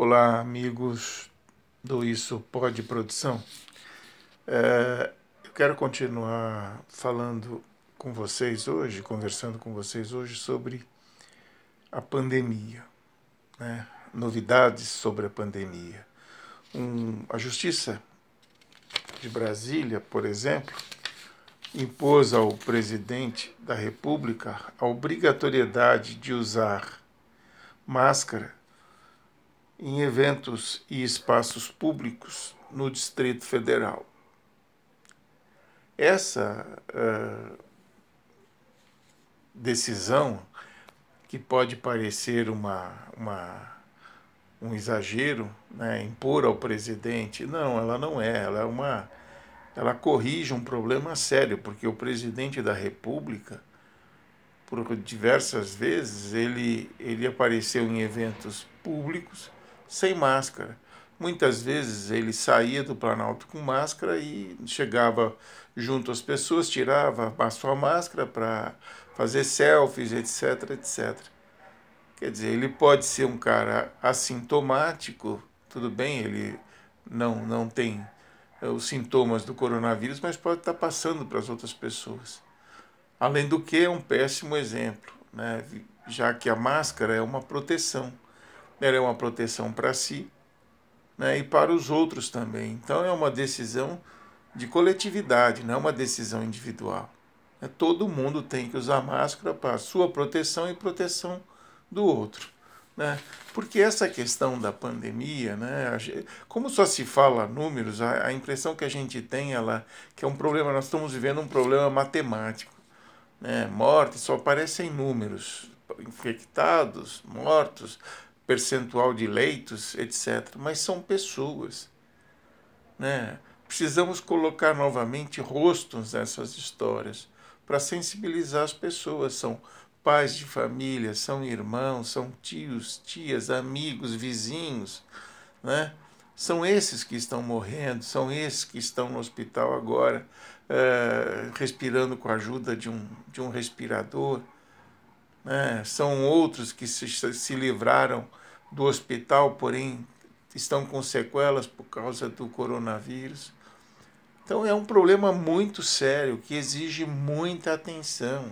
Olá, amigos do Isso Pode Produção. É, eu quero continuar falando com vocês hoje, conversando com vocês hoje sobre a pandemia, né? novidades sobre a pandemia. Um, a Justiça de Brasília, por exemplo, impôs ao presidente da República a obrigatoriedade de usar máscara em eventos e espaços públicos no Distrito Federal. Essa uh, decisão, que pode parecer uma, uma, um exagero, né, impor ao presidente, não, ela não é, ela é uma. Ela corrige um problema sério, porque o presidente da República, por diversas vezes, ele, ele apareceu em eventos públicos sem máscara. Muitas vezes ele saía do Planalto com máscara e chegava junto às pessoas, tirava a sua máscara para fazer selfies, etc, etc. Quer dizer, ele pode ser um cara assintomático, tudo bem, ele não, não tem eh, os sintomas do coronavírus, mas pode estar passando para as outras pessoas. Além do que, é um péssimo exemplo, né? já que a máscara é uma proteção ela é uma proteção para si né, e para os outros também. Então é uma decisão de coletividade, não é uma decisão individual. É, todo mundo tem que usar máscara para sua proteção e proteção do outro. Né? Porque essa questão da pandemia, né, como só se fala números, a, a impressão que a gente tem ela, que é um problema, nós estamos vivendo um problema matemático. Né? Mortes só aparecem números, infectados, mortos, percentual de leitos, etc. Mas são pessoas. Né? Precisamos colocar novamente rostos nessas histórias para sensibilizar as pessoas. São pais de família, são irmãos, são tios, tias, amigos, vizinhos. Né? São esses que estão morrendo, são esses que estão no hospital agora, é, respirando com a ajuda de um, de um respirador. Né? São outros que se, se livraram do hospital, porém estão com sequelas por causa do coronavírus. Então é um problema muito sério que exige muita atenção,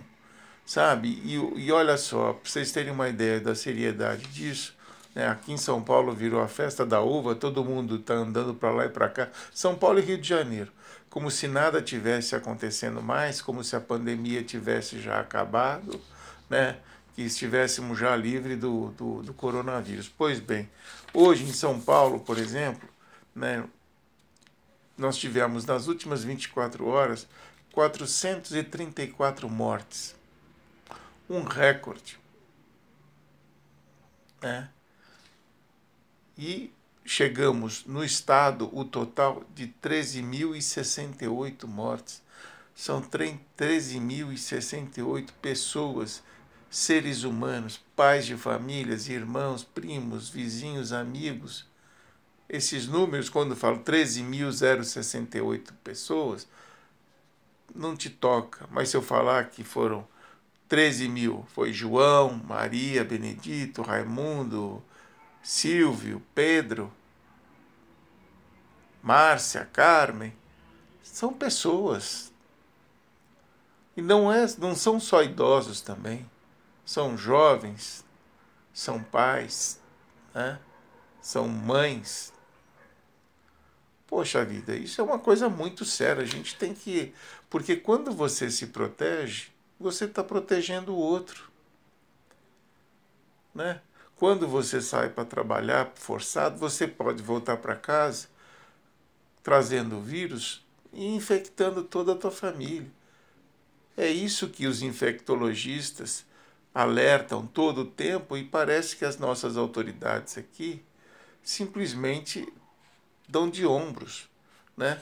sabe? E, e olha só, para vocês terem uma ideia da seriedade disso, né? aqui em São Paulo virou a festa da uva, todo mundo está andando para lá e para cá. São Paulo e Rio de Janeiro, como se nada tivesse acontecendo mais, como se a pandemia tivesse já acabado, né? Que estivéssemos já livre do, do, do, coronavírus. Pois bem, hoje em São Paulo, por exemplo, né, nós tivemos nas últimas 24 horas 434 mortes. Um recorde. Né? E chegamos no estado o total de 13.068 mortes. São 13.068 pessoas seres humanos, pais de famílias, irmãos, primos, vizinhos, amigos. Esses números, quando eu falo 13.068 pessoas, não te toca, mas se eu falar que foram 13 mil, foi João, Maria, Benedito, Raimundo, Silvio, Pedro, Márcia, Carmen, são pessoas. E não, é, não são só idosos também são jovens, são pais, né? são mães. Poxa vida, isso é uma coisa muito séria. A gente tem que. Porque quando você se protege, você está protegendo o outro. Né? Quando você sai para trabalhar forçado, você pode voltar para casa trazendo vírus e infectando toda a tua família. É isso que os infectologistas alertam todo o tempo e parece que as nossas autoridades aqui simplesmente dão de ombros, né?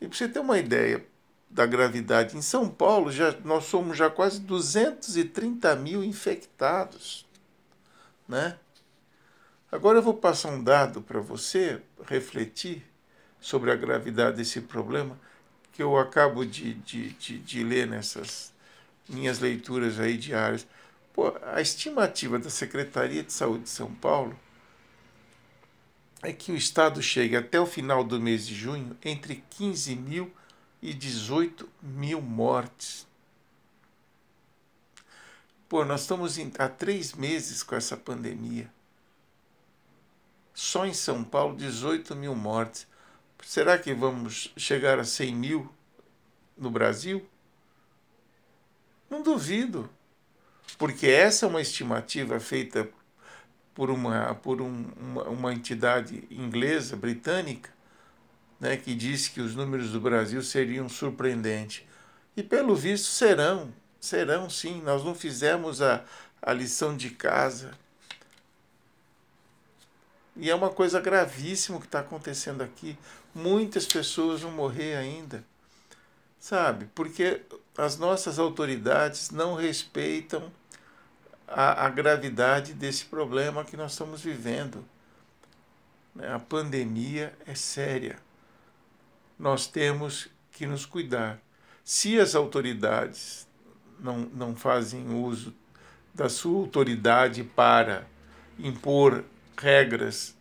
E para você ter uma ideia da gravidade, em São Paulo já, nós somos já quase 230 mil infectados, né? Agora eu vou passar um dado para você refletir sobre a gravidade desse problema que eu acabo de, de, de, de ler nessas minhas leituras aí diárias. Pô, a estimativa da Secretaria de Saúde de São Paulo é que o Estado chegue até o final do mês de junho entre 15 mil e 18 mil mortes. Pô, nós estamos há três meses com essa pandemia. Só em São Paulo, 18 mil mortes. Será que vamos chegar a 100 mil no Brasil? Não duvido, porque essa é uma estimativa feita por uma, por um, uma, uma entidade inglesa, britânica, né, que disse que os números do Brasil seriam surpreendentes. E pelo visto serão, serão sim. Nós não fizemos a, a lição de casa. E é uma coisa gravíssima que está acontecendo aqui. Muitas pessoas vão morrer ainda. Sabe? Porque as nossas autoridades não respeitam a, a gravidade desse problema que nós estamos vivendo. Né? A pandemia é séria. Nós temos que nos cuidar. Se as autoridades não, não fazem uso da sua autoridade para impor regras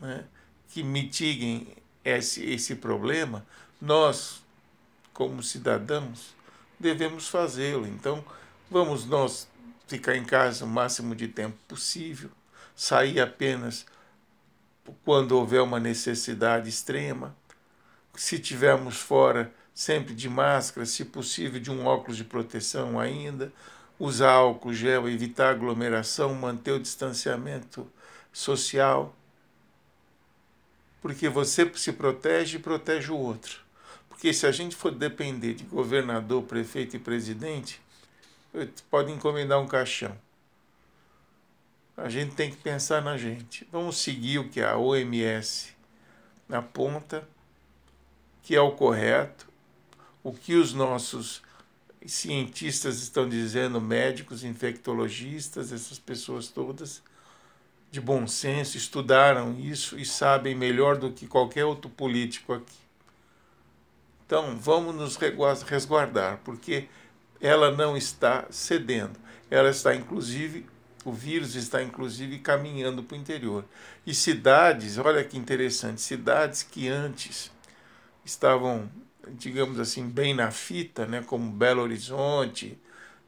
né, que mitiguem esse, esse problema, nós, como cidadãos, devemos fazê-lo. Então, vamos nós ficar em casa o máximo de tempo possível, sair apenas quando houver uma necessidade extrema. Se tivermos fora, sempre de máscara, se possível, de um óculos de proteção ainda, usar álcool gel, evitar aglomeração, manter o distanciamento social. Porque você se protege e protege o outro. Porque se a gente for depender de governador, prefeito e presidente, pode encomendar um caixão. A gente tem que pensar na gente. Vamos seguir o que a OMS aponta, que é o correto, o que os nossos cientistas estão dizendo, médicos, infectologistas, essas pessoas todas de bom senso, estudaram isso e sabem melhor do que qualquer outro político aqui. Então, vamos nos resguardar, porque ela não está cedendo. Ela está, inclusive, o vírus está, inclusive, caminhando para o interior. E cidades, olha que interessante, cidades que antes estavam, digamos assim, bem na fita, né, como Belo Horizonte,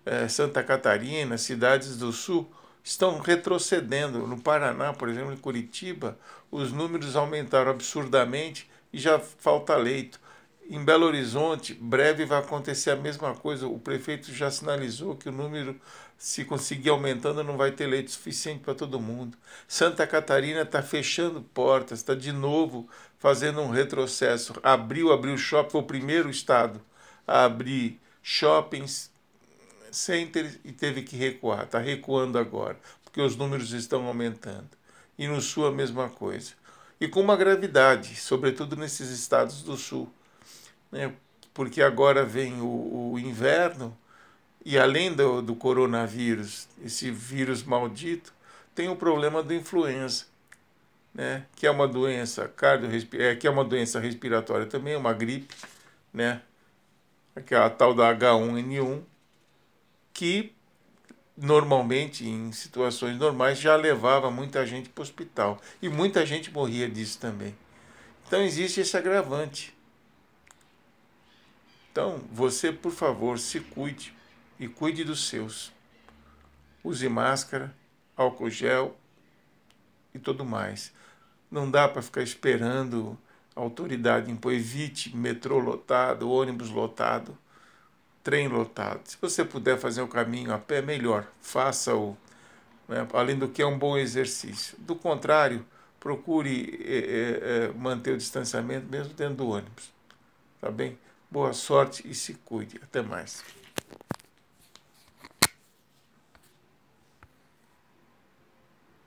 eh, Santa Catarina, cidades do sul, estão retrocedendo. No Paraná, por exemplo, em Curitiba, os números aumentaram absurdamente e já falta leito. Em Belo Horizonte, breve vai acontecer a mesma coisa. O prefeito já sinalizou que o número, se conseguir aumentando, não vai ter leite suficiente para todo mundo. Santa Catarina está fechando portas, está de novo fazendo um retrocesso. Abriu, abriu shopping, foi o primeiro estado a abrir shoppings, centers e teve que recuar. Está recuando agora, porque os números estão aumentando. E no sul a mesma coisa. E com uma gravidade, sobretudo nesses estados do sul né? porque agora vem o, o inverno e além do, do coronavírus, esse vírus maldito, tem o problema da influenza, né? que é uma doença cardio é, que é uma doença respiratória também, uma gripe, né? aquela tal da H1N1, que normalmente, em situações normais, já levava muita gente para o hospital. E muita gente morria disso também. Então existe esse agravante. Então, você, por favor, se cuide e cuide dos seus. Use máscara, álcool gel e tudo mais. Não dá para ficar esperando a autoridade impor. Evite metrô lotado, ônibus lotado, trem lotado. Se você puder fazer o caminho a pé, melhor. Faça-o. Né? Além do que é um bom exercício. Do contrário, procure é, é, manter o distanciamento mesmo dentro do ônibus. Tá bem? Boa sorte e se cuide. Até mais.